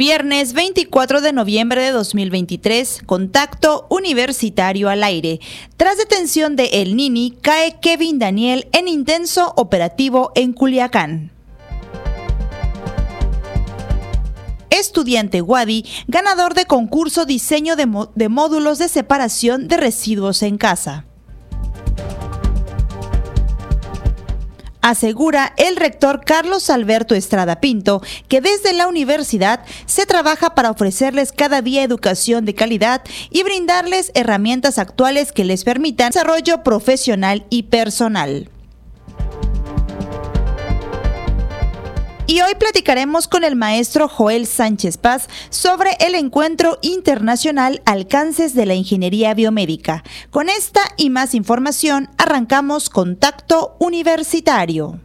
Viernes 24 de noviembre de 2023, contacto universitario al aire. Tras detención de El Nini, cae Kevin Daniel en intenso operativo en Culiacán. Estudiante Wadi, ganador de concurso diseño de, de módulos de separación de residuos en casa. Asegura el rector Carlos Alberto Estrada Pinto que desde la universidad se trabaja para ofrecerles cada día educación de calidad y brindarles herramientas actuales que les permitan desarrollo profesional y personal. Y hoy platicaremos con el maestro Joel Sánchez Paz sobre el encuentro internacional Alcances de la Ingeniería Biomédica. Con esta y más información arrancamos Contacto Universitario.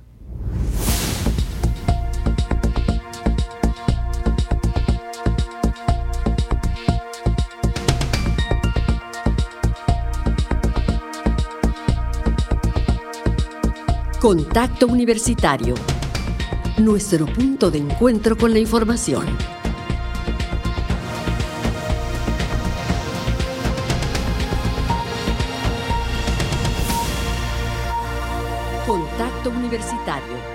Contacto Universitario nuestro punto de encuentro con la información. Contacto Universitario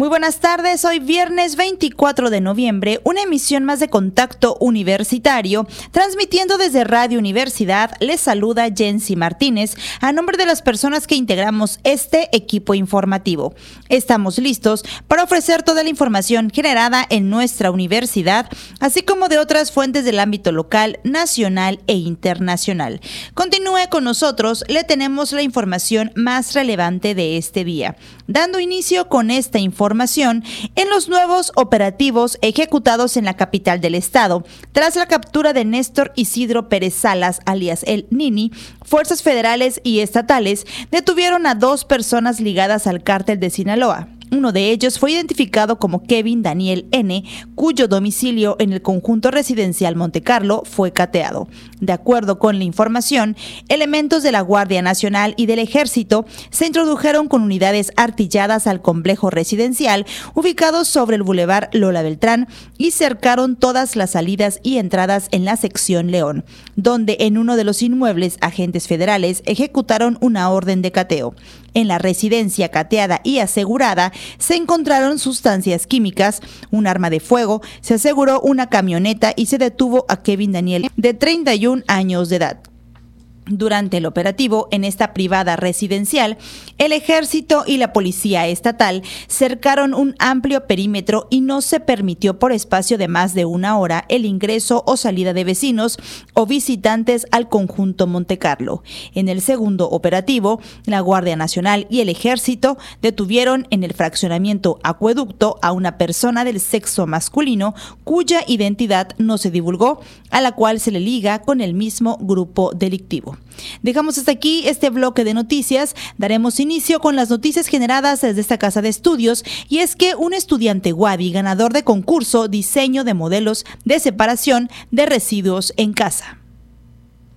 muy buenas tardes, hoy viernes 24 de noviembre, una emisión más de Contacto Universitario, transmitiendo desde Radio Universidad, les saluda Jensi Martínez a nombre de las personas que integramos este equipo informativo. Estamos listos para ofrecer toda la información generada en nuestra universidad, así como de otras fuentes del ámbito local, nacional e internacional. Continúe con nosotros, le tenemos la información más relevante de este día. Dando inicio con esta información, en los nuevos operativos ejecutados en la capital del estado. Tras la captura de Néstor Isidro Pérez Salas, alias el Nini, fuerzas federales y estatales detuvieron a dos personas ligadas al cártel de Sinaloa. Uno de ellos fue identificado como Kevin Daniel N., cuyo domicilio en el conjunto residencial Montecarlo fue cateado. De acuerdo con la información, elementos de la Guardia Nacional y del Ejército se introdujeron con unidades artilladas al complejo residencial ubicado sobre el bulevar Lola Beltrán y cercaron todas las salidas y entradas en la sección León, donde en uno de los inmuebles agentes federales ejecutaron una orden de cateo. En la residencia cateada y asegurada se encontraron sustancias químicas, un arma de fuego, se aseguró una camioneta y se detuvo a Kevin Daniel de 31 años de edad. Durante el operativo en esta privada residencial, el ejército y la policía estatal cercaron un amplio perímetro y no se permitió por espacio de más de una hora el ingreso o salida de vecinos o visitantes al conjunto Montecarlo. En el segundo operativo, la Guardia Nacional y el ejército detuvieron en el fraccionamiento Acueducto a una persona del sexo masculino cuya identidad no se divulgó, a la cual se le liga con el mismo grupo delictivo. Dejamos hasta aquí este bloque de noticias. Daremos inicio con las noticias generadas desde esta casa de estudios y es que un estudiante Wadi, ganador de concurso Diseño de Modelos de Separación de Residuos en Casa.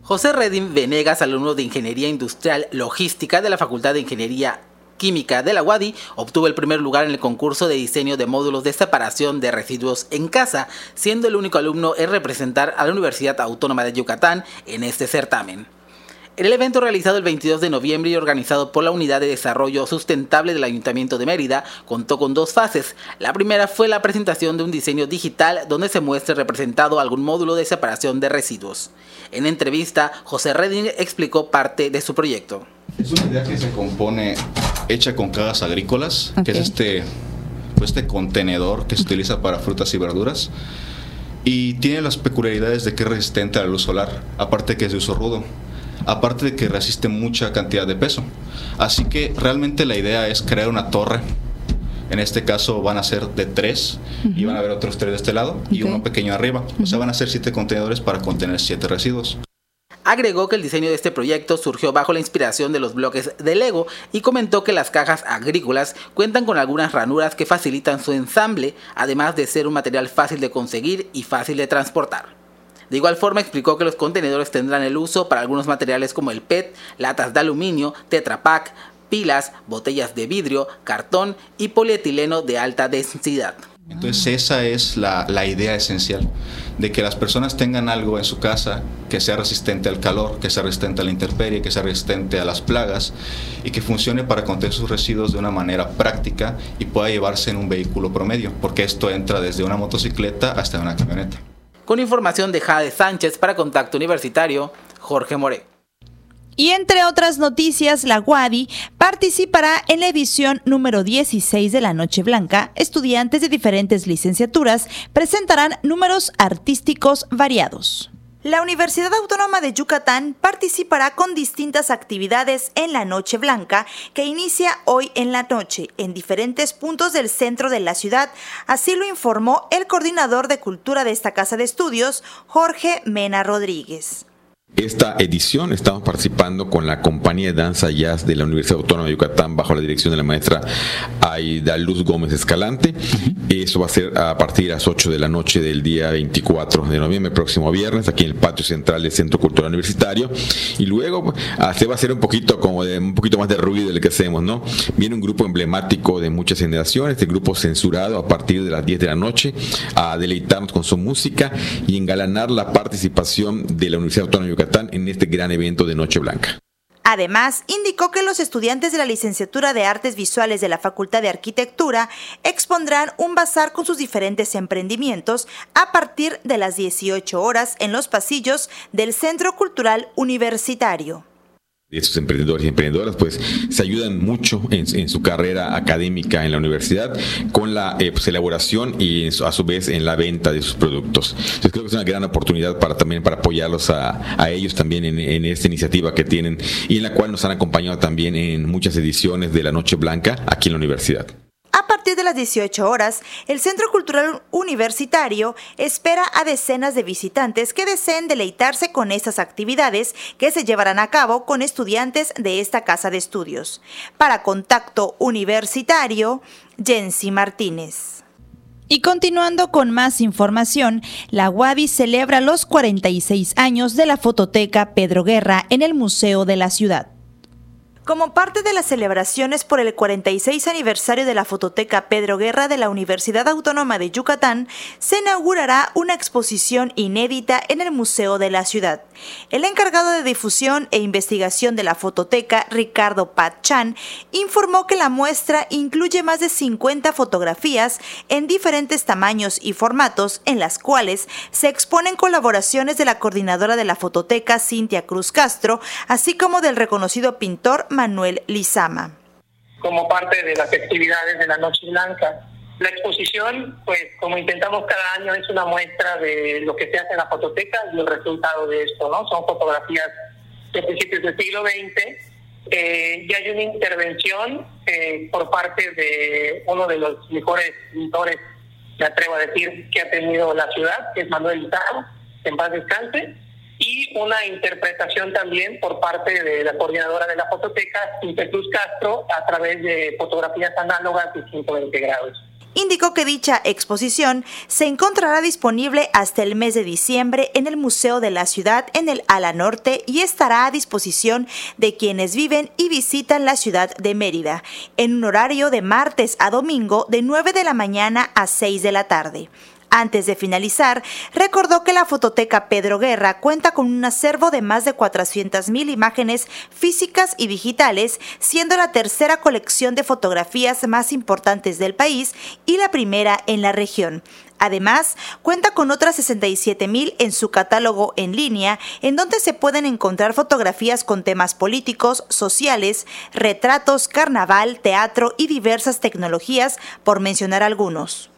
José Redín Venegas, alumno de Ingeniería Industrial Logística de la Facultad de Ingeniería Química de la UADI, obtuvo el primer lugar en el concurso de diseño de módulos de separación de residuos en casa, siendo el único alumno en representar a la Universidad Autónoma de Yucatán en este certamen. El evento realizado el 22 de noviembre y organizado por la Unidad de Desarrollo Sustentable del Ayuntamiento de Mérida, contó con dos fases. La primera fue la presentación de un diseño digital donde se muestre representado algún módulo de separación de residuos. En entrevista, José Reding explicó parte de su proyecto. Es una idea que se compone hecha con cajas agrícolas, que es este, pues este contenedor que se utiliza para frutas y verduras. Y tiene las peculiaridades de que es resistente a la luz solar, aparte que es de uso rudo aparte de que resiste mucha cantidad de peso. Así que realmente la idea es crear una torre. En este caso van a ser de tres y van a haber otros tres de este lado y uno pequeño arriba. O sea, van a ser siete contenedores para contener siete residuos. Agregó que el diseño de este proyecto surgió bajo la inspiración de los bloques de Lego y comentó que las cajas agrícolas cuentan con algunas ranuras que facilitan su ensamble, además de ser un material fácil de conseguir y fácil de transportar. De igual forma explicó que los contenedores tendrán el uso para algunos materiales como el PET, latas de aluminio, Tetra Pak, pilas, botellas de vidrio, cartón y polietileno de alta densidad. Entonces esa es la, la, idea esencial, de que las personas tengan algo en su casa que sea resistente al calor, que sea resistente a la intemperie, que sea resistente a las plagas y que funcione para contener sus residuos de una manera práctica y pueda llevarse en un vehículo promedio, porque esto entra desde una motocicleta hasta una camioneta. Con información de Jade Sánchez para Contacto Universitario, Jorge More. Y entre otras noticias, la Wadi participará en la edición número 16 de la Noche Blanca. Estudiantes de diferentes licenciaturas presentarán números artísticos variados. La Universidad Autónoma de Yucatán participará con distintas actividades en la Noche Blanca que inicia hoy en la noche en diferentes puntos del centro de la ciudad. Así lo informó el coordinador de cultura de esta casa de estudios, Jorge Mena Rodríguez. Esta edición estamos participando con la compañía de danza jazz de la Universidad Autónoma de Yucatán bajo la dirección de la maestra Aida Luz Gómez Escalante. Eso va a ser a partir de las 8 de la noche del día 24 de noviembre, próximo viernes, aquí en el patio central del Centro Cultural Universitario. Y luego ah, se va a hacer un poquito como de un poquito más de ruido del que hacemos, ¿no? Viene un grupo emblemático de muchas generaciones, el grupo censurado a partir de las 10 de la noche, a deleitarnos con su música y engalanar la participación de la Universidad Autónoma de Yucatán en este gran evento de Noche Blanca. Además, indicó que los estudiantes de la licenciatura de Artes Visuales de la Facultad de Arquitectura expondrán un bazar con sus diferentes emprendimientos a partir de las 18 horas en los pasillos del Centro Cultural Universitario estos emprendedores y emprendedoras pues se ayudan mucho en, su carrera académica en la universidad con la eh, pues, elaboración y a su vez en la venta de sus productos. Entonces creo que es una gran oportunidad para también para apoyarlos a, ellos también en, esta iniciativa que tienen y en la cual nos han acompañado también en muchas ediciones de la Noche Blanca aquí en la universidad. A partir de las 18 horas, el Centro Cultural Universitario espera a decenas de visitantes que deseen deleitarse con estas actividades que se llevarán a cabo con estudiantes de esta casa de estudios. Para Contacto Universitario, Jensi Martínez. Y continuando con más información, la UADI celebra los 46 años de la fototeca Pedro Guerra en el Museo de la Ciudad. Como parte de las celebraciones por el 46 aniversario de la Fototeca Pedro Guerra de la Universidad Autónoma de Yucatán, se inaugurará una exposición inédita en el Museo de la Ciudad. El encargado de difusión e investigación de la Fototeca, Ricardo Patchan, informó que la muestra incluye más de 50 fotografías en diferentes tamaños y formatos, en las cuales se exponen colaboraciones de la coordinadora de la Fototeca, Cintia Cruz Castro, así como del reconocido pintor Manuel Lizama. Como parte de las actividades de la Noche Blanca, la exposición, pues como intentamos cada año, es una muestra de lo que se hace en la fototeca y el resultado de esto, ¿no? Son fotografías de principios del siglo XX eh, y hay una intervención eh, por parte de uno de los mejores pintores, me atrevo a decir, que ha tenido la ciudad, que es Manuel Lizama, en paz descanse, y una interpretación también por parte de la coordinadora de la fototeca, Cruz Castro, a través de fotografías análogas de 120 grados. Indicó que dicha exposición se encontrará disponible hasta el mes de diciembre en el Museo de la Ciudad en el Ala Norte y estará a disposición de quienes viven y visitan la ciudad de Mérida, en un horario de martes a domingo de 9 de la mañana a 6 de la tarde. Antes de finalizar, recordó que la fototeca Pedro Guerra cuenta con un acervo de más de 400.000 imágenes físicas y digitales, siendo la tercera colección de fotografías más importantes del país y la primera en la región. Además, cuenta con otras 67.000 en su catálogo en línea, en donde se pueden encontrar fotografías con temas políticos, sociales, retratos, carnaval, teatro y diversas tecnologías, por mencionar algunos.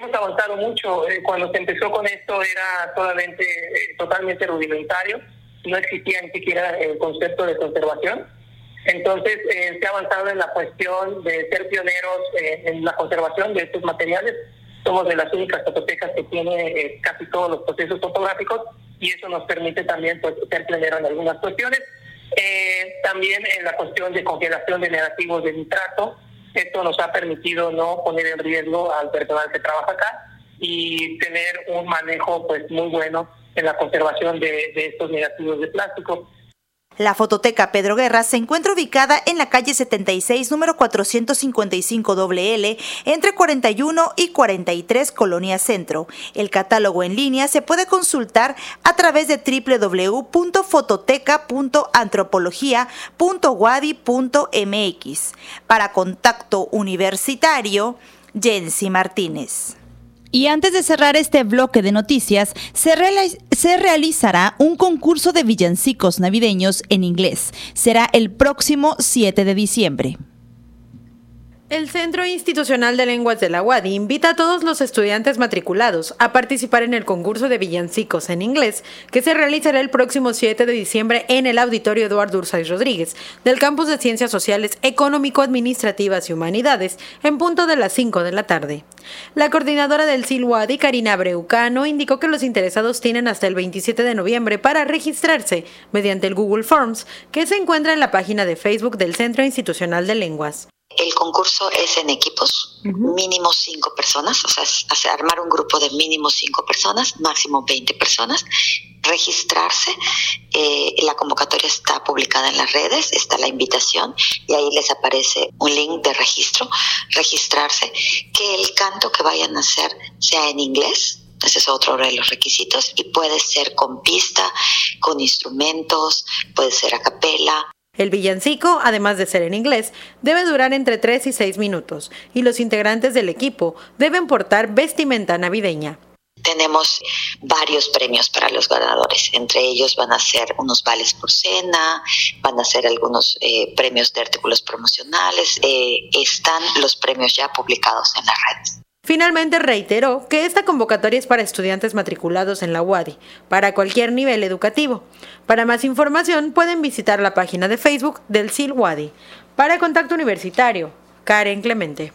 Hemos avanzado mucho. Eh, cuando se empezó con esto era solamente, eh, totalmente rudimentario. No existía ni siquiera el concepto de conservación. Entonces eh, se ha avanzado en la cuestión de ser pioneros en la conservación de estos materiales. Somos de las únicas fototecas que tiene casi todos los procesos fotográficos y eso nos permite también pues, ser pioneros en algunas cuestiones. también en la cuestión de congelación de negativos de nitrato, esto nos ha permitido no poner en riesgo al personal que trabaja acá y tener un manejo pues muy bueno en la conservación de, de estos negativos de plástico. La fototeca Pedro Guerra se encuentra ubicada en la calle 76, número 455 WL, entre 41 y 43 Colonia Centro. El catálogo en línea se puede consultar a través de www.fototeca.antropología.wadi.mx. Para contacto universitario, Jensi Martínez. Y antes de cerrar este bloque de noticias, se, se, realizará un concurso de villancicos navideños en inglés. Será el próximo 7 de diciembre. El Centro Institucional de Lenguas de la UADI invita a todos los estudiantes matriculados a participar en el concurso de villancicos en inglés que se realizará el próximo 7 de diciembre en el Auditorio Eduardo Ursay Rodríguez del Campus de Ciencias Sociales, Económico-Administrativas y Humanidades en punto de las 5 de la tarde. La coordinadora del CIL-UADI, Karina Breucano, indicó que los interesados tienen hasta el 27 de noviembre para registrarse mediante el Google Forms que se encuentra en la página de Facebook del Centro Institucional de Lenguas. El concurso es en equipos, mínimo cinco personas, o sea, armar un grupo de mínimo cinco personas, máximo 20 personas, registrarse. Eh, la convocatoria está publicada en las redes, está la invitación y ahí les aparece un link de registro, registrarse, que el canto que vayan a hacer sea en inglés, ese es otro de los requisitos y puede ser con pista, con instrumentos, puede ser a capela. El villancico, además de ser en inglés, debe durar entre 3 y 6 minutos y los integrantes del equipo deben portar vestimenta navideña. Tenemos varios premios para los ganadores. Entre ellos van a ser unos vales por cena, van a ser algunos eh, premios de artículos promocionales. Eh, están los premios ya publicados en las redes. Finalmente reiteró que esta convocatoria es para estudiantes matriculados en la UADI, para cualquier nivel educativo. Para más información pueden visitar la página de Facebook del CIL UADI. Para Contacto Universitario, Karen Clemente.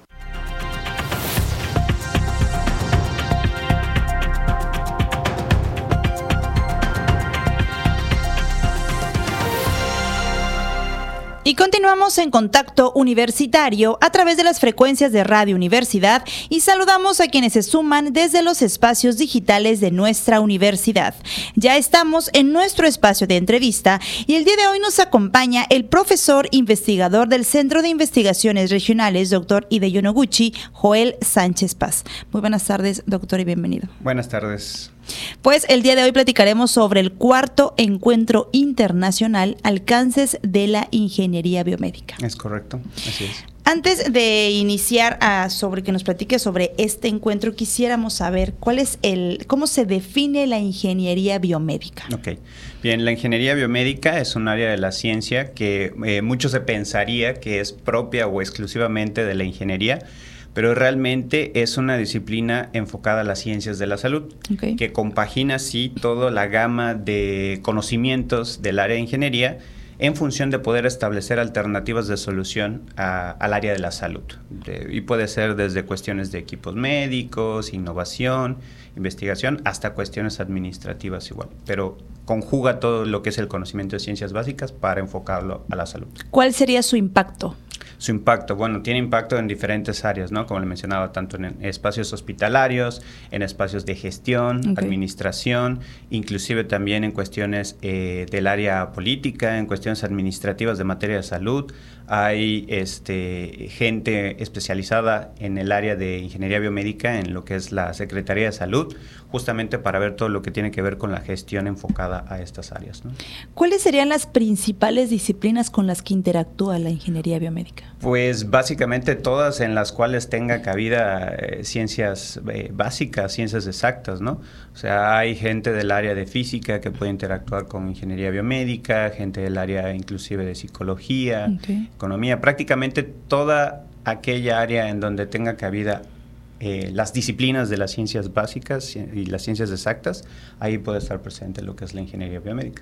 Y continuamos en contacto universitario a través de las frecuencias de Radio Universidad y saludamos a quienes se suman desde los espacios digitales de nuestra universidad. Ya estamos en nuestro espacio de entrevista y el día de hoy nos acompaña el profesor investigador del Centro de Investigaciones Regionales, doctor Ideyonoguchi, Joel Sánchez Paz. Muy buenas tardes, doctor, y bienvenido. Buenas tardes. Pues el día de hoy platicaremos sobre el cuarto encuentro internacional Alcances de la Ingeniería Biomédica. Es correcto, así es. Antes de iniciar a sobre que nos platique sobre este encuentro, quisiéramos saber cuál es el, cómo se define la ingeniería biomédica. Ok, bien, la ingeniería biomédica es un área de la ciencia que eh, mucho se pensaría que es propia o exclusivamente de la ingeniería pero realmente es una disciplina enfocada a las ciencias de la salud, que compagina así toda la gama de conocimientos del área de ingeniería en función de poder establecer alternativas de solución al área de la salud. y puede ser desde cuestiones de equipos médicos, innovación, investigación, hasta cuestiones administrativas igual. Pero conjuga todo lo que es el conocimiento de ciencias básicas para enfocarlo a la salud. ¿Cuál sería su impacto? Su impacto, bueno, tiene impacto en diferentes áreas, ¿no? Como le mencionaba, tanto en espacios hospitalarios, en espacios de gestión, administración, inclusive también en cuestiones eh, del área política, en cuestiones administrativas de materia de salud, hay este, gente especializada en el área de ingeniería biomédica, en lo que es la Secretaría de Salud, justamente para ver todo lo que tiene que ver con la gestión enfocada a estas áreas. ¿Cuáles serían las principales disciplinas con las que interactúa la ingeniería biomédica? Pues básicamente todas en las cuales tenga cabida eh, ciencias eh, básicas, ciencias exactas, ¿no? O sea, hay gente del área de física que puede interactuar con ingeniería biomédica, gente del área inclusive de psicología, economía, prácticamente toda aquella área en donde tenga cabida eh, las disciplinas de las ciencias básicas y las ciencias exactas, ahí puede estar presente lo que es la ingeniería biomédica.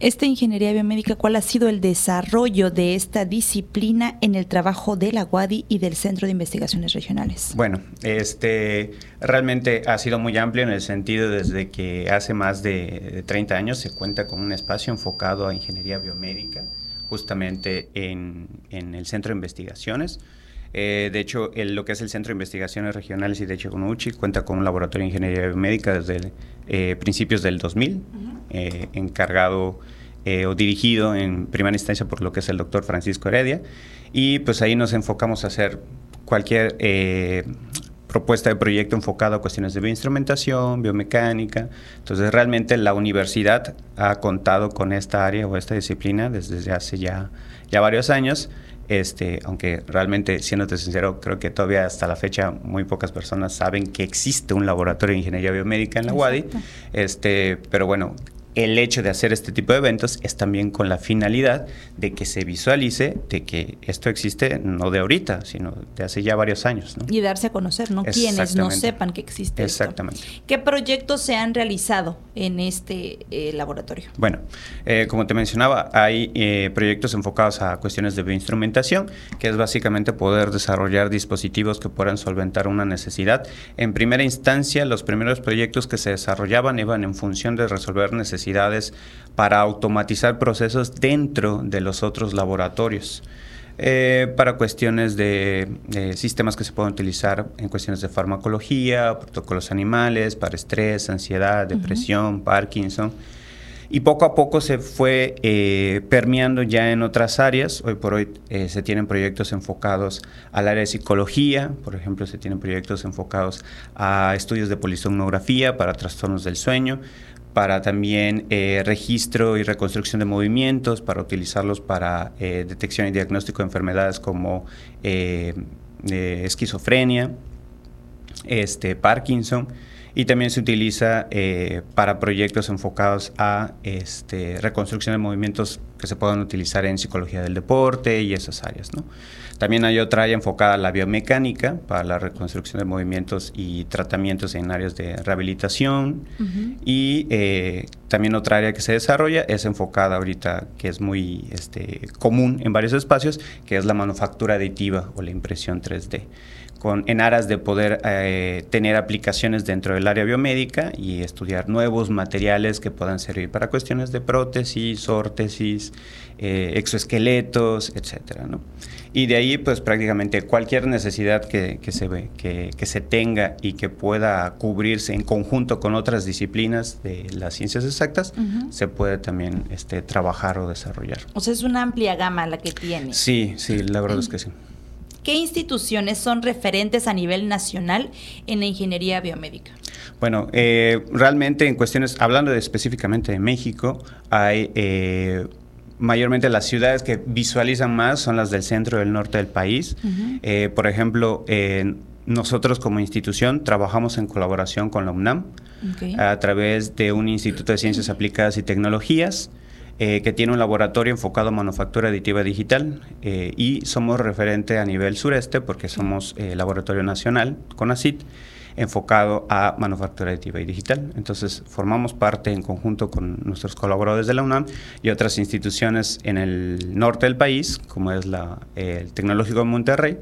Esta ingeniería biomédica, ¿cuál ha sido el desarrollo de esta disciplina en el trabajo de la UADI y del Centro de Investigaciones Regionales? Bueno, este realmente ha sido muy amplio en el sentido desde que hace más de, de 30 años se cuenta con un espacio enfocado a ingeniería biomédica justamente en, en el Centro de Investigaciones. Eh, de hecho, lo que es el Centro de Investigaciones Regionales y de Checonuchi cuenta con un laboratorio de ingeniería biomédica desde eh, principios del 2000, eh, encargado o dirigido en primera instancia por lo que es el doctor Francisco Heredia, y pues ahí nos enfocamos a hacer cualquier propuesta de proyecto enfocado a cuestiones de bioinstrumentación, biomecánica. Entonces, realmente la universidad ha contado con esta área o esta disciplina desde hace ya, ya varios años. Este, aunque realmente, siéndote sincero, creo que todavía hasta la fecha muy pocas personas saben que existe un laboratorio de ingeniería biomédica en la UADI. Este, pero bueno, el hecho de hacer este tipo de eventos es también con la finalidad de que se visualice de que esto existe no de ahorita, sino de hace ya varios años. Y darse a conocer, ¿no? Quienes no sepan que existe. Exactamente. ¿Qué proyectos se han realizado en este eh, laboratorio? Bueno, eh, como te mencionaba, hay eh, proyectos enfocados a cuestiones de bioinstrumentación, que es básicamente poder desarrollar dispositivos que puedan solventar una necesidad. En primera instancia, los primeros proyectos que se desarrollaban iban en función de resolver necesidades para automatizar procesos dentro de los otros laboratorios. Eh, para cuestiones de, sistemas que se pueden utilizar en cuestiones de farmacología, protocolos animales, para estrés, ansiedad, depresión, Parkinson. Y poco a poco se fue eh, permeando ya en otras áreas. Hoy por hoy eh, se tienen proyectos enfocados al área de psicología, por ejemplo, se tienen proyectos enfocados a estudios de polisomnografía para trastornos del sueño para también eh, registro y reconstrucción de movimientos, para utilizarlos para eh, detección y diagnóstico de enfermedades como eh, esquizofrenia, este, Parkinson, y también se utiliza para proyectos enfocados a este, reconstrucción de movimientos que se puedan utilizar en psicología del deporte y esas áreas. ¿no? También hay otra área enfocada a la biomecánica para la reconstrucción de movimientos y tratamientos en áreas de rehabilitación. Y eh, también otra área que se desarrolla es enfocada ahorita, que es muy este, común en varios espacios, que es la manufactura aditiva o la impresión 3D. Con, en aras de poder eh, tener aplicaciones dentro del área biomédica y estudiar nuevos materiales que puedan servir para cuestiones de prótesis, órtesis, eh, exoesqueletos, etcétera, ¿no? Y de ahí, pues prácticamente cualquier necesidad que, se, ve, que, se tenga y que pueda cubrirse en conjunto con otras disciplinas de las ciencias exactas, se puede también este, trabajar o desarrollar. O sea, es una amplia gama la que tiene. Sí, sí, la verdad es que sí. ¿Qué instituciones son referentes a nivel nacional en la ingeniería biomédica? Bueno, eh, realmente en cuestiones, hablando específicamente de México, hay eh, mayormente las ciudades que visualizan más son las del centro y del norte del país. Eh, por ejemplo, nosotros como institución trabajamos en colaboración con la UNAM a través de un Instituto de Ciencias Aplicadas y Tecnologías. Eh, que tiene un laboratorio enfocado en manufactura aditiva digital eh, y somos referente a nivel sureste porque somos laboratorio nacional con ACIT enfocado a manufactura aditiva y digital. Entonces, formamos parte en conjunto con nuestros colaboradores de la UNAM y otras instituciones en el norte del país, como es la, el Tecnológico de Monterrey,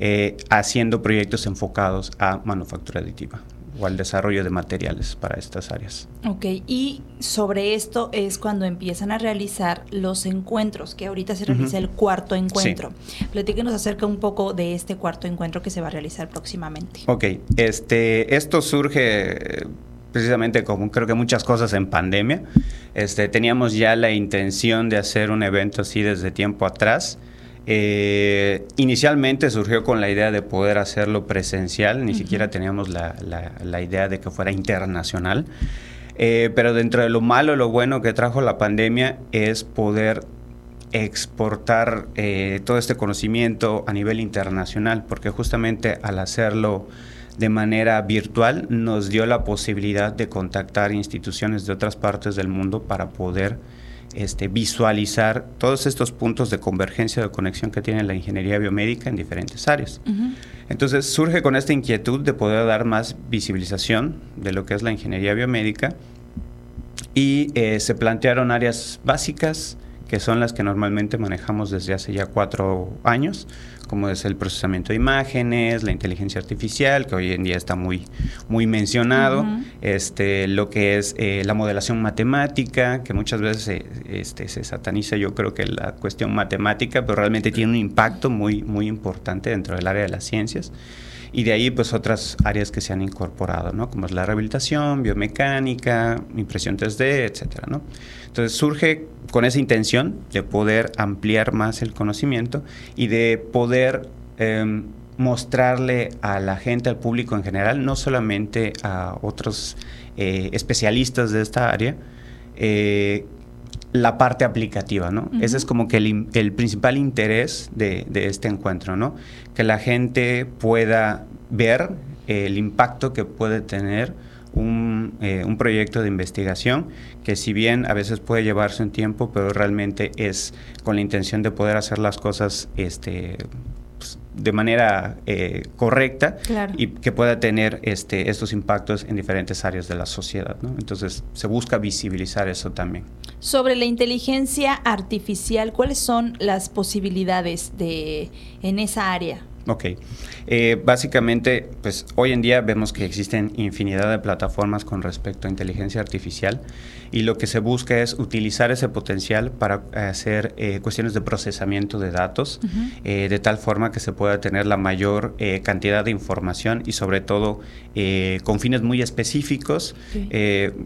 eh, haciendo proyectos enfocados a manufactura aditiva o al desarrollo de materiales para estas áreas. Ok, y sobre esto es cuando empiezan a realizar los encuentros, que ahorita se realiza el cuarto encuentro. Sí. Platíquenos acerca un poco de este cuarto encuentro que se va a realizar próximamente. Ok, este, esto surge eh, precisamente como creo que muchas cosas en pandemia. Este, teníamos ya la intención de hacer un evento así desde tiempo atrás. Eh, inicialmente surgió con la idea de poder hacerlo presencial, ni siquiera teníamos la, idea de que fuera internacional. Eh, pero dentro de lo malo, lo bueno que trajo la pandemia es poder exportar eh, todo este conocimiento a nivel internacional, porque justamente al hacerlo de manera virtual nos dio la posibilidad de contactar instituciones de otras partes del mundo para poder este, visualizar todos estos puntos de convergencia o de conexión que tiene la ingeniería biomédica en diferentes áreas. Entonces surge con esta inquietud de poder dar más visibilización de lo que es la ingeniería biomédica y eh, se plantearon áreas básicas que son las que normalmente manejamos desde hace ya cuatro años, como es el procesamiento de imágenes, la inteligencia artificial, que hoy en día está muy, muy mencionado, este, lo que es eh, la modelación matemática, que muchas veces se, este, se sataniza yo creo que la cuestión matemática, pero realmente tiene un impacto muy, muy importante dentro del área de las ciencias y de ahí pues otras áreas que se han incorporado, ¿no? Como es la rehabilitación, biomecánica, impresión 3D, etcétera, ¿no? Entonces surge con esa intención de poder ampliar más el conocimiento y de poder em, mostrarle a la gente, al público en general, no solamente a otros eh, especialistas de esta área, eh, la parte aplicativa, ¿no? Ese es como que el, principal interés de, este encuentro, ¿no? Que la gente pueda ver el impacto que puede tener un, eh, un, proyecto de investigación que si bien a veces puede llevarse un tiempo, pero realmente es con la intención de poder hacer las cosas este, de manera eh, correcta y que pueda tener este, estos impactos en diferentes áreas de la sociedad. Entonces se busca visibilizar eso también. Sobre la inteligencia artificial, ¿cuáles son las posibilidades de, en esa área? Ok. Eh, básicamente, pues hoy en día vemos que existen infinidad de plataformas con respecto a inteligencia artificial y lo que se busca es utilizar ese potencial para hacer eh, cuestiones de procesamiento de datos eh, de tal forma que se pueda tener la mayor cantidad de información y sobre todo con fines muy específicos,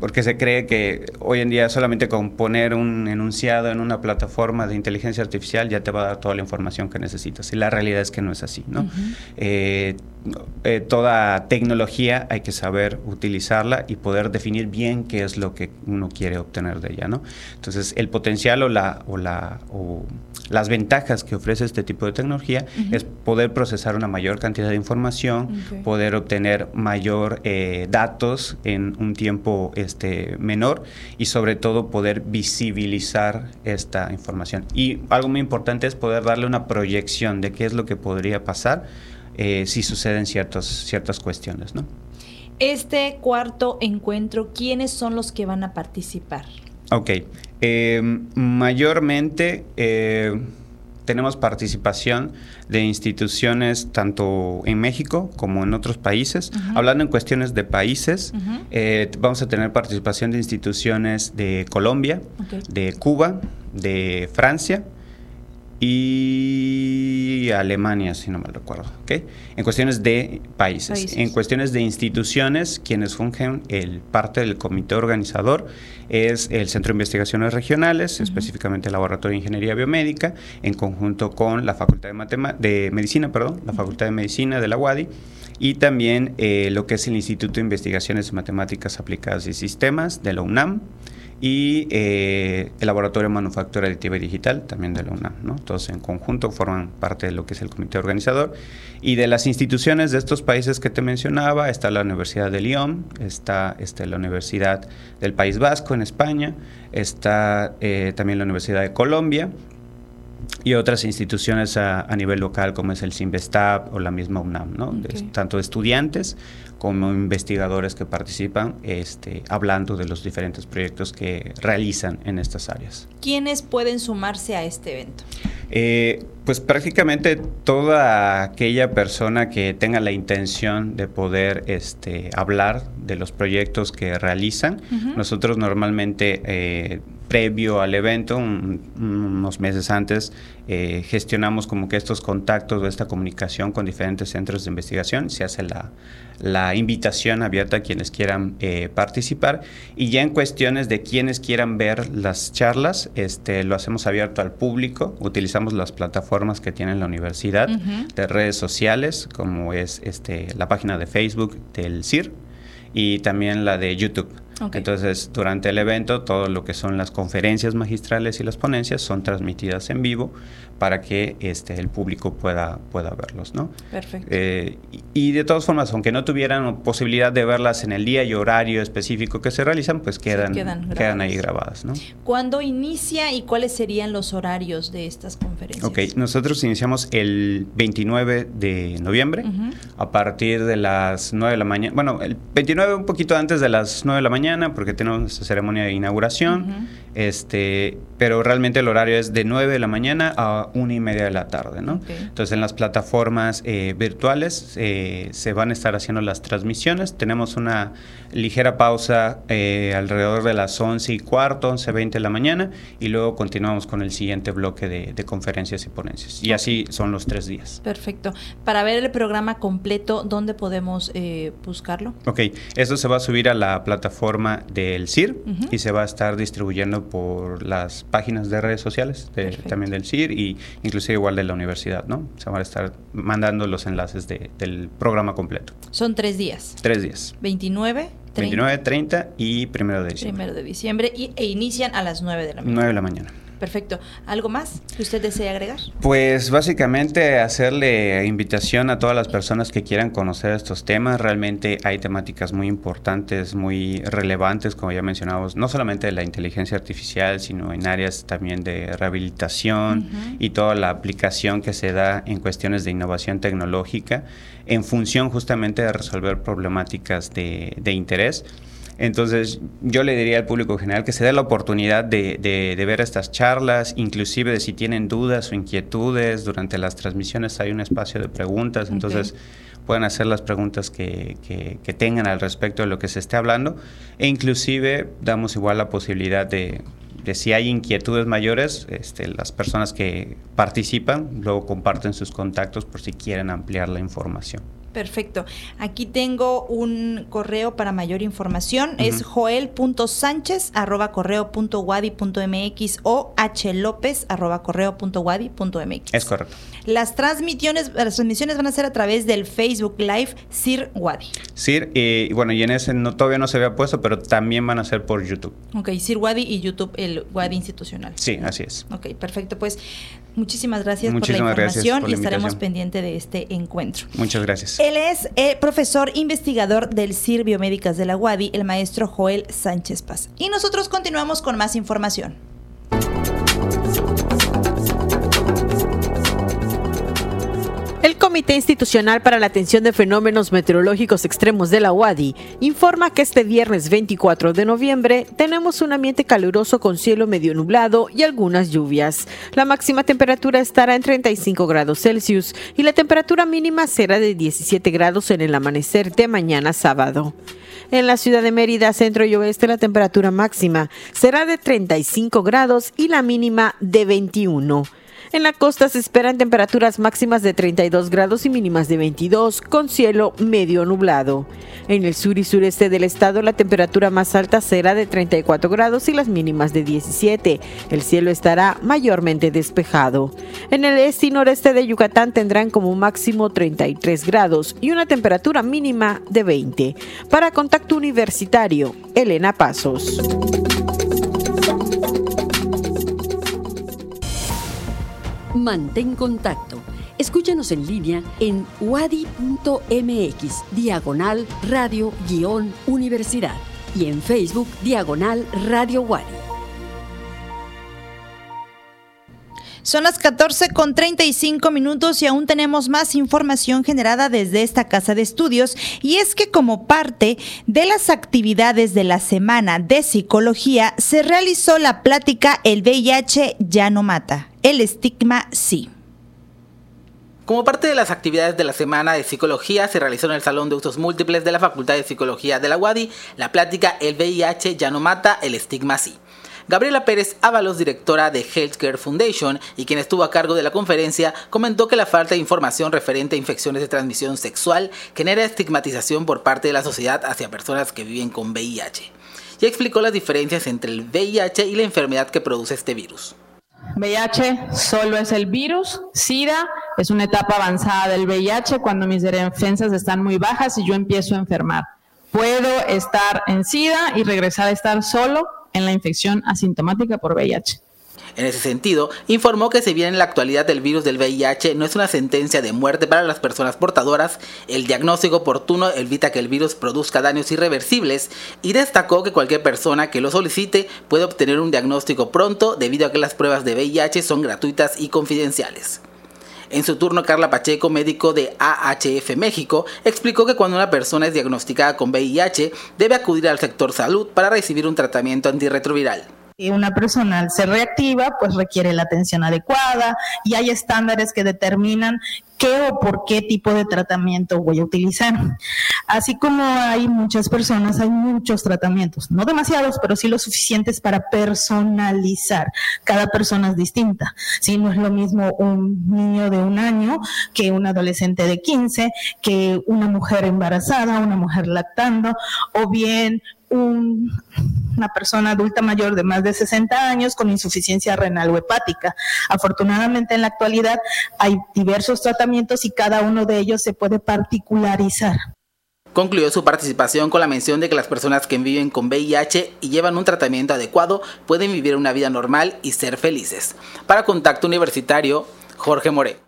porque se cree que hoy en día solamente con poner un enunciado en una plataforma de inteligencia artificial ya te va a dar toda la información que necesitas y la realidad es que no es así. Eh, eh, toda tecnología hay que saber utilizarla y poder definir bien qué es lo que uno quiere obtener de ella, ¿no? Entonces, el potencial o la, o la o las ventajas que ofrece este tipo de tecnología es poder procesar una mayor cantidad de información, poder obtener mayor eh, datos en un tiempo este, menor y sobre todo poder visibilizar esta información. Y algo muy importante es poder darle una proyección de qué es lo que podría pasar eh, si suceden ciertos, ciertas cuestiones. ¿no? Este cuarto encuentro, ¿quiénes son los que van a participar? Ok, eh, mayormente eh, tenemos participación de instituciones tanto en México como en otros países. Hablando en cuestiones de países, eh, vamos a tener participación de instituciones de Colombia, de Cuba, de Francia, y Alemania, si no mal recuerdo. ¿okay? En cuestiones de países. En cuestiones de instituciones, quienes fungen el parte del comité organizador es el Centro de Investigaciones Regionales, específicamente el Laboratorio de Ingeniería Biomédica, en conjunto con la Facultad de, de Medicina, perdón, la Facultad de Medicina de la UADI y también eh, lo que es el Instituto de Investigaciones Matemáticas Aplicadas y Sistemas de la UNAM y eh, el Laboratorio de Manufactura Aditiva y Digital, también de la UNAM. ¿no? Todos en conjunto forman parte de lo que es el comité organizador. Y de las instituciones de estos países que te mencionaba, está la Universidad de Lyon, está, está la Universidad del País Vasco en España, está eh, también la Universidad de Colombia, y otras instituciones a, nivel local como es el Sinvestab o la misma UNAM, ¿no? tanto estudiantes como investigadores que participan este, hablando de los diferentes proyectos que realizan en estas áreas. ¿Quiénes pueden sumarse a este evento? Eh, pues prácticamente toda aquella persona que tenga la intención de poder este, hablar de los proyectos que realizan. Nosotros normalmente eh, previo al evento, unos meses antes, eh, gestionamos como que estos contactos o esta comunicación con diferentes centros de investigación, se hace la, la invitación abierta a quienes quieran eh, participar. Y ya en cuestiones de quienes quieran ver las charlas, este, lo hacemos abierto al público, utilizamos las plataformas que tiene la universidad de redes sociales, como es este, la página de Facebook del CIR y también la de YouTube. Entonces, durante el evento, todo lo que son las conferencias magistrales y las ponencias son transmitidas en vivo para que este, el público pueda, pueda verlos, ¿no? Perfecto. Eh, y, de todas formas, aunque no tuvieran posibilidad de verlas en el día y horario específico que se realizan, pues quedan, quedan, ahí grabadas, ¿no? ¿Cuándo inicia y cuáles serían los horarios de estas conferencias? Ok, nosotros iniciamos el 29 de noviembre a partir de las 9 de la mañana, bueno, el 29 un poquito antes de las 9 de la mañana porque tenemos esta ceremonia de inauguración. Este, pero realmente el horario es de 9 de la mañana a 1 y media de la tarde, ¿no? Entonces en las plataformas eh, virtuales eh, se van a estar haciendo las transmisiones. Tenemos una ligera pausa eh, alrededor de las 11 y cuarto, 11, 20 de la mañana y luego continuamos con el siguiente bloque de, de conferencias y ponencias. Y así son los tres días. Perfecto. Para ver el programa completo, ¿dónde podemos eh, buscarlo? Ok, esto se va a subir a la plataforma del CIR y se va a estar distribuyendo por las páginas de redes sociales de- también del CIR y inclusive igual de la universidad, ¿no? Se van a estar mandando los enlaces de- del programa completo. Son tres días. Tres días. 29, 30, 29, 30 y primero de diciembre. primero de diciembre y, e inician a las 9 de la mañana. 9 de la mañana. Perfecto. ¿Algo más que usted desee agregar? Pues básicamente hacerle invitación a todas las personas que quieran conocer estos temas. Realmente hay temáticas muy importantes, muy relevantes, como ya mencionamos, no solamente de la inteligencia artificial, sino en áreas también de rehabilitación y toda la aplicación que se da en cuestiones de innovación tecnológica en función justamente de resolver problemáticas de, de interés. Entonces, yo le diría al público general que se dé la oportunidad de, de- de ver estas charlas, inclusive de si tienen dudas o inquietudes, durante las transmisiones hay un espacio de preguntas, entonces pueden hacer las preguntas que, que- que tengan al respecto de lo que se esté hablando, e inclusive damos igual la posibilidad de, de si hay inquietudes mayores, este, las personas que participan luego comparten sus contactos por si quieren ampliar la información. Perfecto. Aquí tengo un correo para mayor información. Es joel.sánchez arroba correo punto wadi punto mx o hlopez arroba correo punto wadi punto mx. Es correcto. Las transmisiones, las transmisiones van a ser a través del Facebook Live Sir Wadi. Sir, eh, y bueno, y en ese no, todavía no se había puesto, pero también van a ser por YouTube. Ok, Sir Wadi y YouTube, el Wadi institucional. Sí, así es. Ok, perfecto. Pues muchísimas gracias Muchísimas por la información por y estaremos pendientes de este encuentro. Muchas gracias. Él es eh, profesor investigador del CIR Biomédicas de la UADI, el maestro Joel Sánchez Paz. Y nosotros continuamos con más información. Comité Institucional para la Atención de Fenómenos Meteorológicos Extremos de la UADI informa que este viernes 24 de noviembre tenemos un ambiente caluroso con cielo medio nublado y algunas lluvias. La máxima temperatura estará en 35 grados Celsius y la temperatura mínima será de 17 grados en el amanecer de mañana sábado. En la ciudad de Mérida, centro y oeste, la temperatura máxima será de 35 grados y la mínima de 21. En la costa se esperan temperaturas máximas de 32 grados y mínimas de 22, con cielo medio nublado. En el sur y sureste del estado la temperatura más alta será de 34 grados y las mínimas de 17. El cielo estará mayormente despejado. En el este y noreste de Yucatán tendrán como máximo 33 grados y una temperatura mínima de 20. Para Contacto Universitario, Elena Pasos. Mantén contacto. Escúchanos en línea en wadi.mx, diagonal radio-universidad y en Facebook, diagonal radio Wadi. Son las 14 con 35 minutos y aún tenemos más información generada desde esta casa de estudios y es que como parte de las actividades de la Semana de Psicología se realizó la plática El VIH ya no mata, el estigma sí. Como parte de las actividades de la Semana de Psicología, se realizó en el Salón de Usos Múltiples de la Facultad de Psicología de la UADI la plática El VIH ya no mata, el estigma sí. Gabriela Pérez Ábalos, directora de Healthcare Foundation y quien estuvo a cargo de la conferencia, comentó que la falta de información referente a infecciones de transmisión sexual genera estigmatización por parte de la sociedad hacia personas que viven con VIH. Y explicó las diferencias entre el VIH y la enfermedad que produce este virus. VIH solo es el virus, SIDA es una etapa avanzada del VIH cuando mis defensas están muy bajas y yo empiezo a enfermar. Puedo estar en SIDA y regresar a estar solo en la infección asintomática por VIH. En ese sentido, informó que si bien en la actualidad el virus del VIH no es una sentencia de muerte para las personas portadoras, el diagnóstico oportuno evita que el virus produzca daños irreversibles y destacó que cualquier persona que lo solicite puede obtener un diagnóstico pronto debido a que las pruebas de VIH son gratuitas y confidenciales. En su turno, Carla Pacheco, médico de AHF México, explicó que cuando una persona es diagnosticada con VIH, debe acudir al sector salud para recibir un tratamiento antirretroviral. Una persona al ser reactiva, pues requiere la atención adecuada y hay estándares que determinan qué o por qué tipo de tratamiento voy a utilizar. Así como hay muchas personas, hay muchos tratamientos, no demasiados, pero sí lo suficientes para personalizar. Cada persona es distinta. Si no es lo mismo un niño de un año que un adolescente de 15, que una mujer embarazada, una mujer lactando, o bien una persona adulta mayor de más de 60 años con insuficiencia renal o hepática. Afortunadamente en la actualidad hay diversos tratamientos y cada uno de ellos se puede particularizar. Concluyó su participación con la mención de que las personas que viven con VIH y llevan un tratamiento adecuado pueden vivir una vida normal y ser felices. Para Contacto Universitario, Jorge More.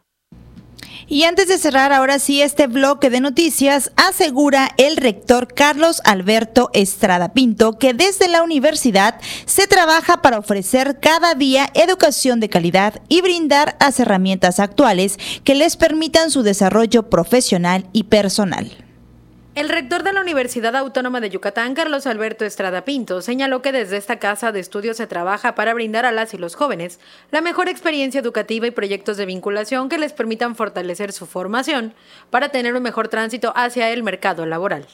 Y antes de cerrar ahora sí este bloque de noticias, asegura el rector Carlos Alberto Estrada Pinto que desde la universidad se trabaja para ofrecer cada día educación de calidad y brindar las herramientas actuales que les permitan su desarrollo profesional y personal. El rector de la Universidad Autónoma de Yucatán, Carlos Alberto Estrada Pinto, señaló que desde esta casa de estudios se trabaja para brindar a las y los jóvenes la mejor experiencia educativa y proyectos de vinculación que les permitan fortalecer su formación para tener un mejor tránsito hacia el mercado laboral.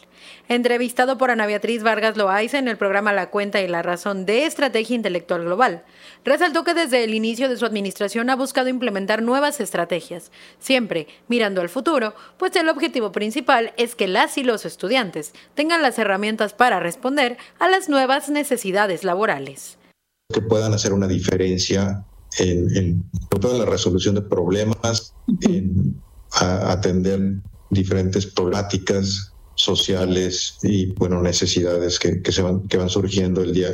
Entrevistado por Ana Beatriz Vargas Loaiza en el programa La Cuenta y la Razón de Estrategia Intelectual Global, resaltó que desde el inicio de su administración ha buscado implementar nuevas estrategias, siempre mirando al futuro, pues el objetivo principal es que las y los estudiantes tengan las herramientas para responder a las nuevas necesidades laborales. Que puedan hacer una diferencia en, toda la resolución de problemas, en atender diferentes problemáticas sociales y bueno necesidades que, se van que van surgiendo el día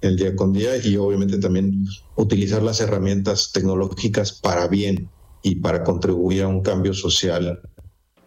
el día con día y obviamente también utilizar las herramientas tecnológicas para bien y para contribuir a un cambio social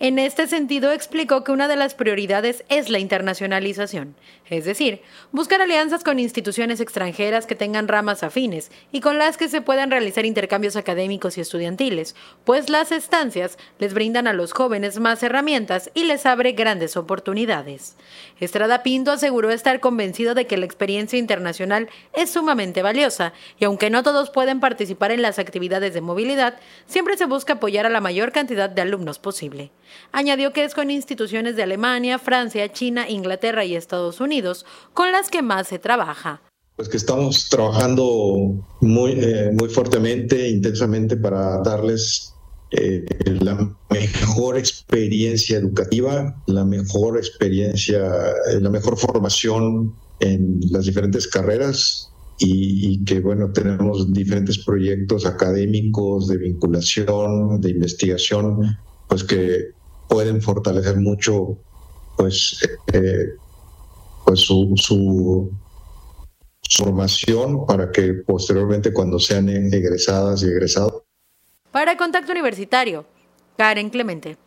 en este sentido, explicó que una de las prioridades es la internacionalización, es decir, buscar alianzas con instituciones extranjeras que tengan ramas afines y con las que se puedan realizar intercambios académicos y estudiantiles, pues las estancias les brindan a los jóvenes más herramientas y les abre grandes oportunidades. Estrada Pinto aseguró estar convencido de que la experiencia internacional es sumamente valiosa y aunque no todos pueden participar en las actividades de movilidad, siempre se busca apoyar a la mayor cantidad de alumnos posible. Añadió que es con instituciones de Alemania, Francia, China, Inglaterra y Estados Unidos con las que más se trabaja. Pues que estamos trabajando muy, eh, muy fuertemente, intensamente para darles eh, la mejor experiencia educativa, la mejor experiencia, eh, la mejor formación en las diferentes carreras y, y, que bueno, tenemos diferentes proyectos académicos de vinculación, de investigación, pues que pueden fortalecer mucho pues, eh, pues su, su, formación para que posteriormente cuando sean egresadas y egresados. Para Contacto Universitario, Karen Clemente.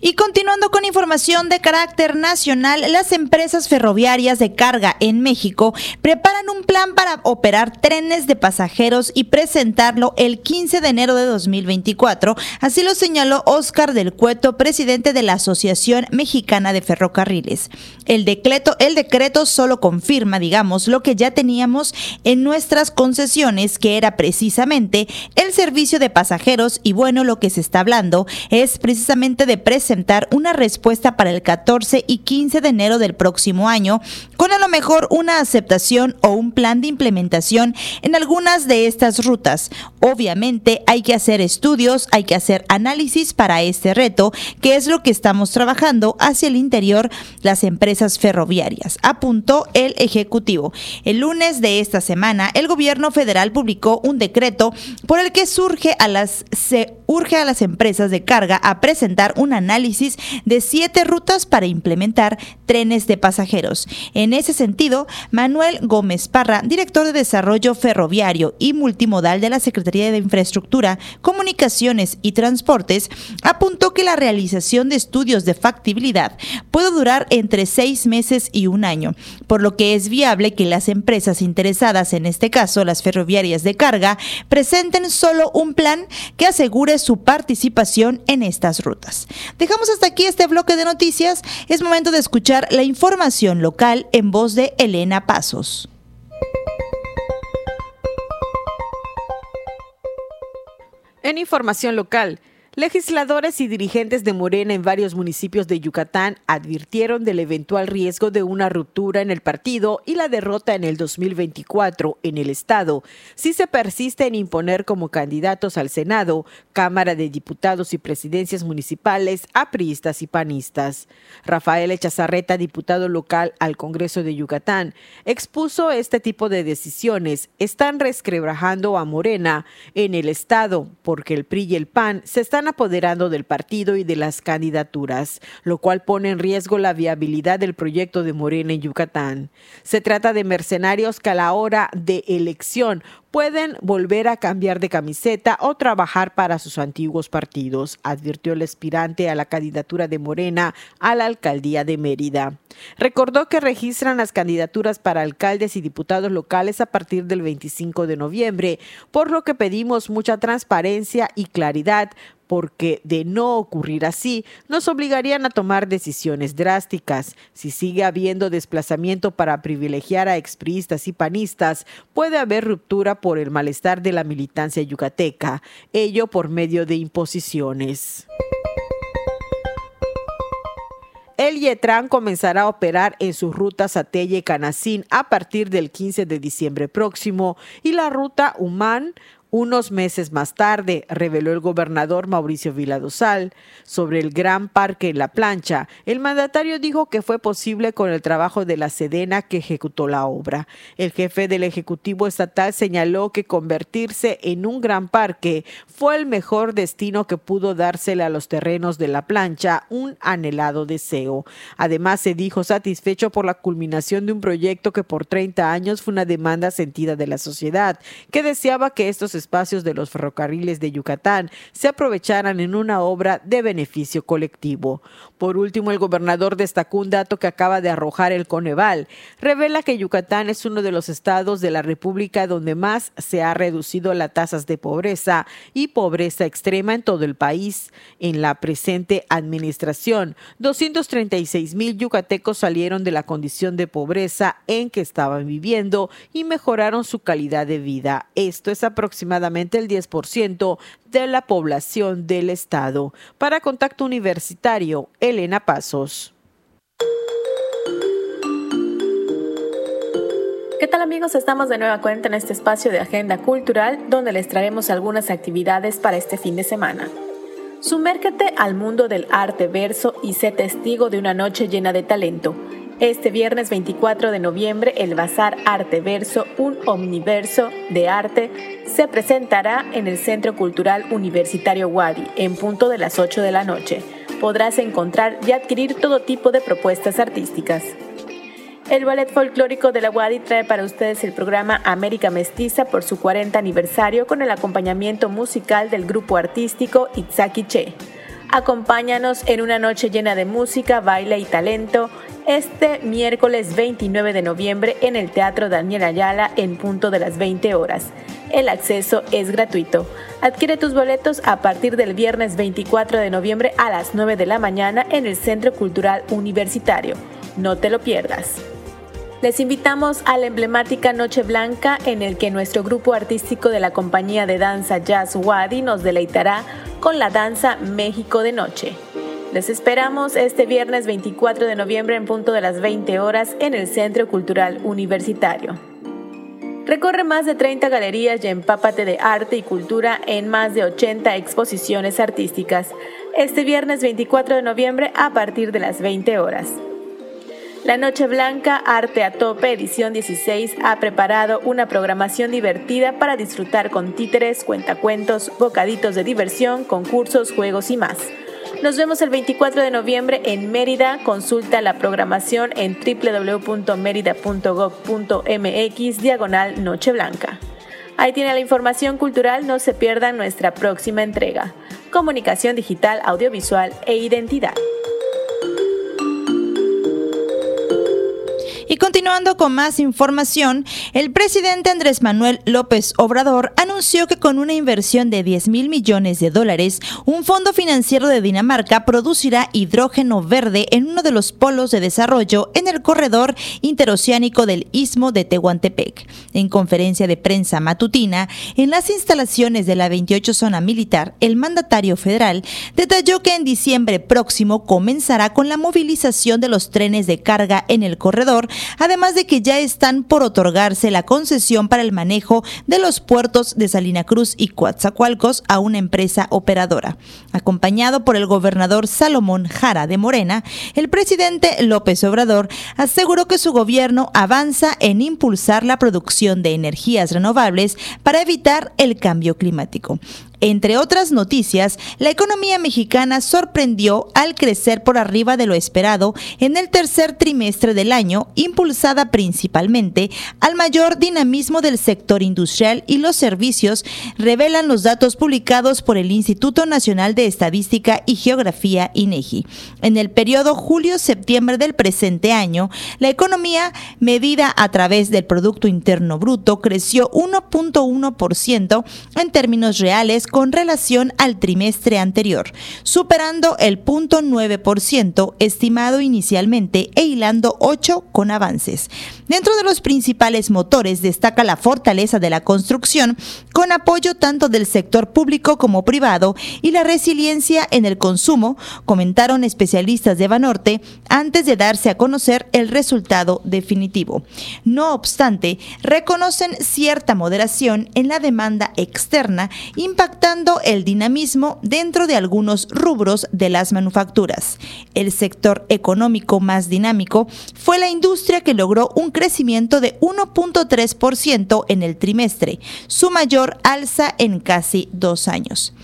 Y continuando con información de carácter nacional, las empresas ferroviarias de carga en México preparan un plan para operar trenes de pasajeros y presentarlo el 15 de enero de 2024. Así lo señaló Oscar del Cueto, presidente de la Asociación Mexicana de Ferrocarriles. El decreto, el decreto solo confirma, digamos, lo que ya teníamos en nuestras concesiones, que era precisamente el servicio de pasajeros y bueno, lo que se está hablando es precisamente de presentar una respuesta para el 14 y 15 de enero del próximo año, con a lo mejor una aceptación o un plan de implementación en algunas de estas rutas. Obviamente hay que hacer estudios, hay que hacer análisis para este reto, que es lo que estamos trabajando hacia el interior las empresas ferroviarias, apuntó el Ejecutivo. El lunes de esta semana, el gobierno federal publicó un decreto por el que surge a las, se urge a las empresas de carga a presentar análisis de siete rutas para implementar trenes de pasajeros. En ese sentido, Manuel Gómez Parra, director de Desarrollo Ferroviario y Multimodal de la Secretaría de Infraestructura, Comunicaciones y Transportes, apuntó que la realización de estudios de factibilidad puede durar entre seis meses y un año, por lo que es viable que las empresas interesadas, en este caso las ferroviarias de carga, presenten solo un plan que asegure su participación en estas rutas. Dejamos hasta aquí este bloque de noticias. Es momento de escuchar la información local en voz de Elena Pasos. En información local, Legisladores y dirigentes de Morena en varios municipios de Yucatán advirtieron del eventual riesgo de una ruptura en el partido y la derrota en el 2024 en el Estado si se persiste en imponer como candidatos al Senado, Cámara de Diputados y presidencias municipales a priistas y panistas. Rafael Echazarreta, diputado local al Congreso de Yucatán, expuso este tipo de decisiones están resquebrajando a Morena en el Estado porque el PRI y el PAN se están apoderando del partido y de las candidaturas, lo cual pone en riesgo la viabilidad del proyecto de Morena en Yucatán. Se trata de mercenarios que a la hora de elección pueden volver a cambiar de camiseta o trabajar para sus antiguos partidos, advirtió el aspirante a la candidatura de Morena a la alcaldía de Mérida. Recordó que registran las candidaturas para alcaldes y diputados locales a partir del 25 de noviembre, por lo que pedimos mucha transparencia y claridad porque de no ocurrir así, nos obligarían a tomar decisiones drásticas. Si sigue habiendo desplazamiento para privilegiar a expriistas y panistas, puede haber ruptura por el malestar de la militancia yucateca, ello por medio de imposiciones. El Yetran comenzará a operar en sus rutas a Telle y Canacín a partir del 15 de diciembre próximo y la ruta Humán unos meses más tarde, reveló el gobernador Mauricio Viladosal sobre el Gran Parque en La Plancha. El mandatario dijo que fue posible con el trabajo de la Sedena que ejecutó la obra. El jefe del Ejecutivo Estatal señaló que convertirse en un gran parque fue el mejor destino que pudo dársele a los terrenos de La Plancha, un anhelado deseo. Además, se dijo satisfecho por la culminación de un proyecto que por 30 años fue una demanda sentida de la sociedad, que deseaba que estos espacios de los ferrocarriles de Yucatán se aprovecharan en una obra de beneficio colectivo. Por último, el gobernador destacó un dato que acaba de arrojar el Coneval. Revela que Yucatán es uno de los estados de la República donde más se ha reducido las tasas de pobreza y pobreza extrema en todo el país. En la presente administración, 236 mil yucatecos salieron de la condición de pobreza en que estaban viviendo y mejoraron su calidad de vida. Esto es aproximadamente aproximadamente el 10% de la población del estado. Para Contacto Universitario, Elena Pasos. ¿Qué tal amigos? Estamos de nueva cuenta en este espacio de Agenda Cultural donde les traemos algunas actividades para este fin de semana. Sumérgete al mundo del arte verso y sé testigo de una noche llena de talento este viernes 24 de noviembre, el Bazar Arte Verso, un omniverso de arte, se presentará en el Centro Cultural Universitario Wadi, en punto de las 8 de la noche. Podrás encontrar y adquirir todo tipo de propuestas artísticas. El Ballet Folclórico de la Wadi trae para ustedes el programa América Mestiza por su 40 aniversario con el acompañamiento musical del grupo artístico Itzaki Che. Acompáñanos en una noche llena de música, baile y talento este miércoles 29 de noviembre en el Teatro Daniel Ayala en punto de las 20 horas. El acceso es gratuito. Adquiere tus boletos a partir del viernes 24 de noviembre a las 9 de la mañana en el Centro Cultural Universitario. No te lo pierdas. Les invitamos a la emblemática Noche Blanca en el que nuestro grupo artístico de la compañía de danza Jazz Wadi nos deleitará con la danza México de Noche. Les esperamos este viernes 24 de noviembre en punto de las 20 horas en el Centro Cultural Universitario. Recorre más de 30 galerías y empápate de arte y cultura en más de 80 exposiciones artísticas. Este viernes 24 de noviembre a partir de las 20 horas. La Noche Blanca Arte a Tope edición 16 ha preparado una programación divertida para disfrutar con títeres, cuentacuentos, bocaditos de diversión, concursos, juegos y más. Nos vemos el 24 de noviembre en Mérida. Consulta la programación en www.merida.gov.mx diagonal Noche Blanca. Ahí tiene la información cultural, no se pierdan nuestra próxima entrega. Comunicación digital, audiovisual e identidad. Continuando con más información, el presidente Andrés Manuel López Obrador anunció que con una inversión de 10 mil millones de dólares, un fondo financiero de Dinamarca producirá hidrógeno verde en uno de los polos de desarrollo en el corredor interoceánico del istmo de Tehuantepec. En conferencia de prensa matutina, en las instalaciones de la 28 zona militar, el mandatario federal detalló que en diciembre próximo comenzará con la movilización de los trenes de carga en el corredor de que ya están por otorgarse la concesión para el manejo de los puertos de Salina Cruz y Coatzacoalcos a una empresa operadora. Acompañado por el gobernador Salomón Jara de Morena, el presidente López Obrador aseguró que su gobierno avanza en impulsar la producción de energías renovables para evitar el cambio climático. Entre otras noticias, la economía mexicana sorprendió al crecer por arriba de lo esperado en el tercer trimestre del año, impulsada principalmente al mayor dinamismo del sector industrial y los servicios, revelan los datos publicados por el Instituto Nacional de Estadística y Geografía INEGI. En el periodo julio-septiembre del presente año, la economía medida a través del Producto Interno Bruto creció 1.1% en términos reales con relación al trimestre anterior, superando el 0.9% estimado inicialmente e hilando 8 con avances. Dentro de los principales motores destaca la fortaleza de la construcción, con apoyo tanto del sector público como privado y la resiliencia en el consumo, comentaron especialistas de Banorte antes de darse a conocer el resultado definitivo. No obstante, reconocen cierta moderación en la demanda externa, impactando el dinamismo dentro de algunos rubros de las manufacturas. El sector económico más dinámico fue la industria que logró un crecimiento de 1.3% en el trimestre, su mayor alza en casi dos años.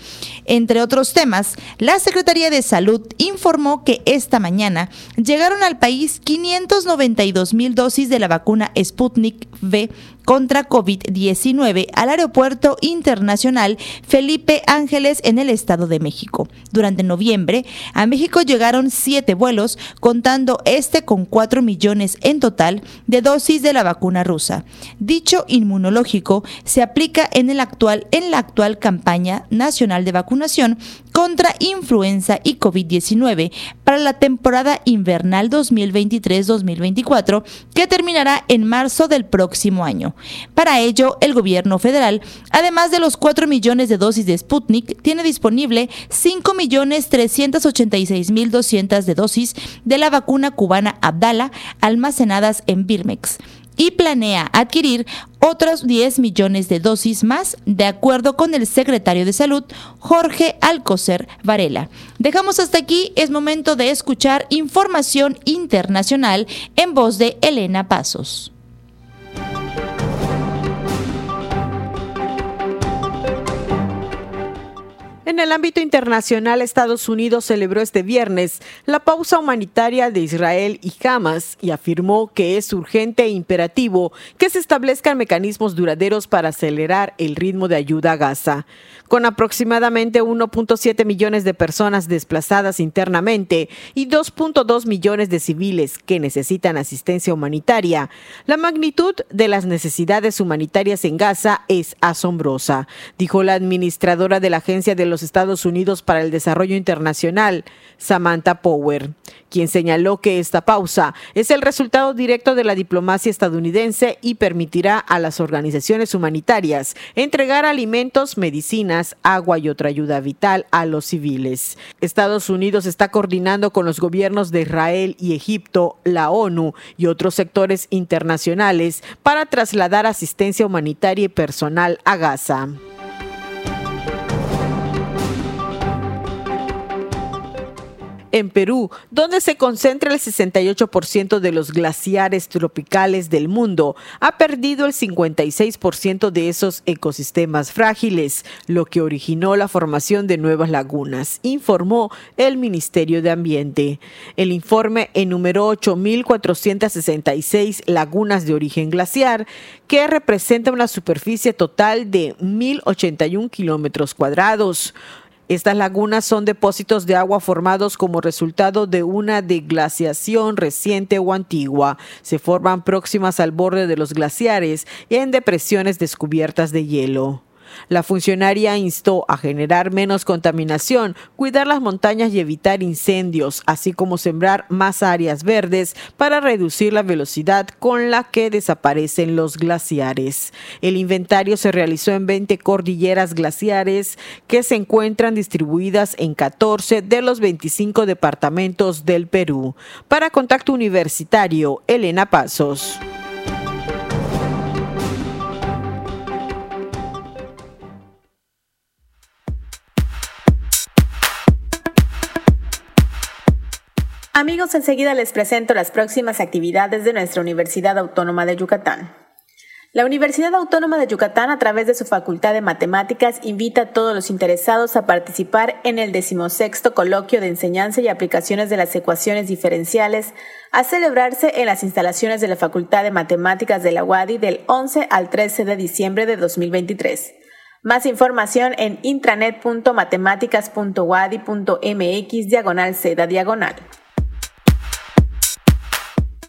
Entre otros temas, la Secretaría de Salud informó que esta mañana llegaron al país 592 mil dosis de la vacuna Sputnik V contra COVID-19 al Aeropuerto Internacional Felipe Ángeles en el Estado de México. Durante noviembre, a México llegaron siete vuelos, contando este con cuatro millones en total de dosis de la vacuna rusa. Dicho inmunológico se aplica en, el actual, en la actual campaña nacional de vacunación contra influenza y COVID-19 para la temporada invernal 2023-2024 que terminará en marzo del próximo año. Para ello, el gobierno federal, además de los 4 millones de dosis de Sputnik, tiene disponible 5 millones 386 mil 200 de dosis de la vacuna cubana Abdala almacenadas en Birmex y planea adquirir otros 10 millones de dosis más, de acuerdo con el secretario de Salud, Jorge Alcocer Varela. Dejamos hasta aquí, es momento de escuchar información internacional en voz de Elena Pasos. En el ámbito internacional, Estados Unidos celebró este viernes la pausa humanitaria de Israel y Hamas y afirmó que es urgente e imperativo que se establezcan mecanismos duraderos para acelerar el ritmo de ayuda a Gaza. Con aproximadamente 1.7 millones de personas desplazadas internamente y 2.2 millones de civiles que necesitan asistencia humanitaria, la magnitud de las necesidades humanitarias en Gaza es asombrosa, dijo la administradora de la Agencia de los Estados Unidos para el Desarrollo Internacional, Samantha Power, quien señaló que esta pausa es el resultado directo de la diplomacia estadounidense y permitirá a las organizaciones humanitarias entregar alimentos, medicinas, agua y otra ayuda vital a los civiles. Estados Unidos está coordinando con los gobiernos de Israel y Egipto, la ONU y otros sectores internacionales para trasladar asistencia humanitaria y personal a Gaza. En Perú, donde se concentra el 68% de los glaciares tropicales del mundo, ha perdido el 56% de esos ecosistemas frágiles, lo que originó la formación de nuevas lagunas, informó el Ministerio de Ambiente. El informe enumeró 8.466 lagunas de origen glaciar, que representa una superficie total de 1.081 kilómetros cuadrados. Estas lagunas son depósitos de agua formados como resultado de una deglaciación reciente o antigua. Se forman próximas al borde de los glaciares y en depresiones descubiertas de hielo. La funcionaria instó a generar menos contaminación, cuidar las montañas y evitar incendios, así como sembrar más áreas verdes para reducir la velocidad con la que desaparecen los glaciares. El inventario se realizó en 20 cordilleras glaciares que se encuentran distribuidas en 14 de los 25 departamentos del Perú. Para Contacto Universitario, Elena Pasos. Amigos, enseguida les presento las próximas actividades de nuestra Universidad Autónoma de Yucatán. La Universidad Autónoma de Yucatán, a través de su Facultad de Matemáticas, invita a todos los interesados a participar en el decimosexto Coloquio de Enseñanza y Aplicaciones de las Ecuaciones Diferenciales, a celebrarse en las instalaciones de la Facultad de Matemáticas de la UADI del 11 al 13 de diciembre de 2023. Más información en intranet.matemáticas.wadi.mx diagonal seda diagonal.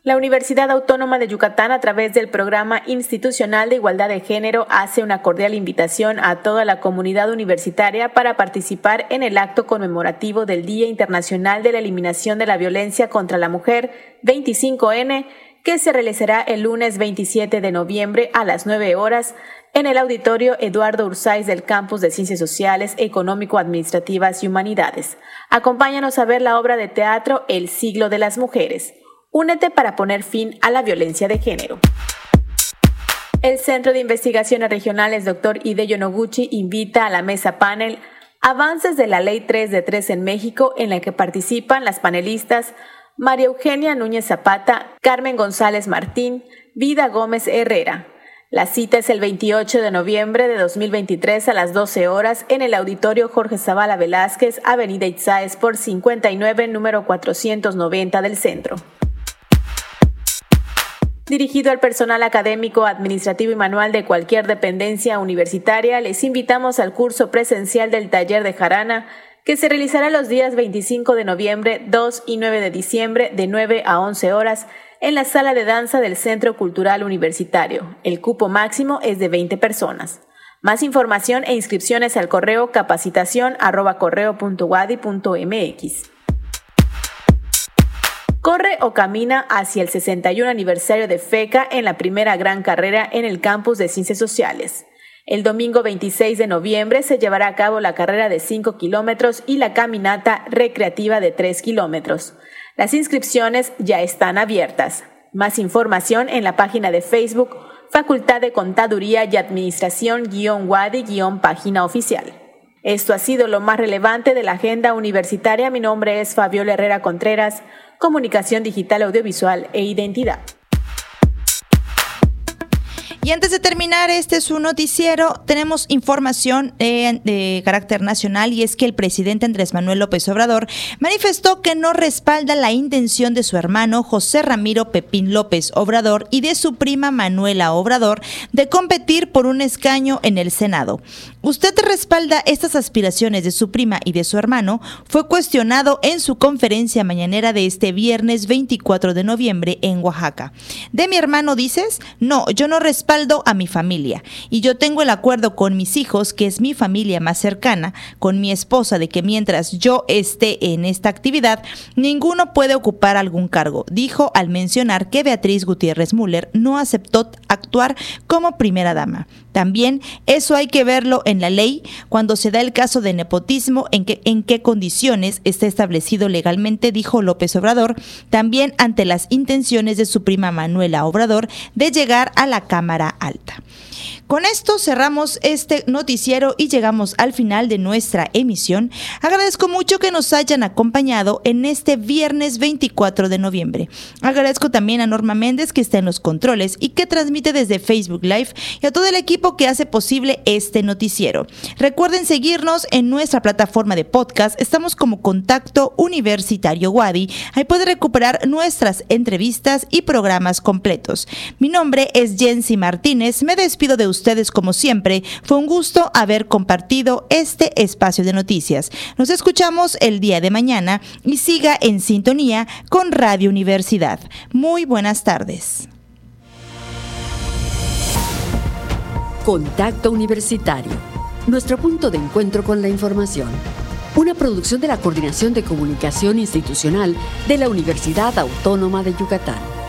La Universidad Autónoma de Yucatán, a través del Programa Institucional de Igualdad de Género, hace una cordial invitación a toda la comunidad universitaria para participar en el acto conmemorativo del Día Internacional de la Eliminación de la Violencia contra la Mujer 25N, que se realizará el lunes 27 de noviembre a las 9 horas en el auditorio Eduardo Ursáis del Campus de Ciencias Sociales, Económico-Administrativas y Humanidades. Acompáñanos a ver la obra de teatro El siglo de las mujeres. Únete para poner fin a la violencia de género. El Centro de Investigaciones Regionales Dr. Hideyo Noguchi invita a la mesa panel Avances de la Ley 3 de 3 en México, en la que participan las panelistas María Eugenia Núñez Zapata, Carmen González Martín, Vida Gómez Herrera. La cita es el 28 de noviembre de 2023 a las 12 horas en el auditorio Jorge Zavala Velázquez, Avenida Itzáez por 59, número 490 del centro. Dirigido al personal académico, administrativo y manual de cualquier dependencia universitaria, les invitamos al curso presencial del taller de jarana que se realizará los días 25 de noviembre, 2 y 9 de diciembre de 9 a 11 horas en la sala de danza del Centro Cultural Universitario. El cupo máximo es de 20 personas. Más información e inscripciones al correo capacitación Corre o camina hacia el 61 aniversario de FECA en la primera gran carrera en el campus de Ciencias Sociales. El domingo 26 de noviembre se llevará a cabo la carrera de 5 kilómetros y la caminata recreativa de 3 kilómetros. Las inscripciones ya están abiertas. Más información en la página de Facebook Facultad de Contaduría y Administración-Wadi-Página Oficial. Esto ha sido lo más relevante de la agenda universitaria. Mi nombre es Fabiola Herrera Contreras comunicación digital, audiovisual e identidad. Y antes de terminar este su noticiero, tenemos información de, carácter nacional y es que el presidente Andrés Manuel López Obrador manifestó que no respalda la intención de su hermano José Ramiro Pepín López Obrador y de su prima Manuela Obrador de competir por un escaño en el Senado. ¿Usted respalda estas aspiraciones de su prima y de su hermano? Fue cuestionado en su conferencia mañanera de este viernes 24 de noviembre en Oaxaca. ¿De mi hermano dices? No, yo no respaldo a mi familia. Y yo tengo el acuerdo con mis hijos, que es mi familia más cercana, con mi esposa, de que mientras yo esté en esta actividad, ninguno puede ocupar algún cargo, dijo al mencionar que Beatriz Gutiérrez Müller no aceptó actuar como primera dama. También eso hay que verlo en la ley cuando se da el caso de nepotismo, en, en qué condiciones está establecido legalmente, dijo López Obrador, también ante las intenciones de su prima Manuela Obrador de llegar a la Cámara Alta. Con esto cerramos este noticiero y llegamos al final de nuestra emisión. Agradezco mucho que nos hayan acompañado en este viernes 24 de noviembre. Agradezco también a Norma Méndez que está en los controles y que transmite desde Facebook Live y a todo el equipo que hace posible este noticiero. Recuerden seguirnos en nuestra plataforma de podcast. Estamos como Contacto Universitario Wadi. Ahí puede recuperar nuestras entrevistas y programas completos. Mi nombre es Jensi Martínez me despido de ustedes como siempre. Fue un gusto haber compartido este espacio de noticias. Nos escuchamos el día de mañana y siga en sintonía con Radio Universidad. Muy buenas tardes. Contacto Universitario, nuestro punto de encuentro con la información. Una producción de la Coordinación de Comunicación Institucional de la Universidad Autónoma de Yucatán.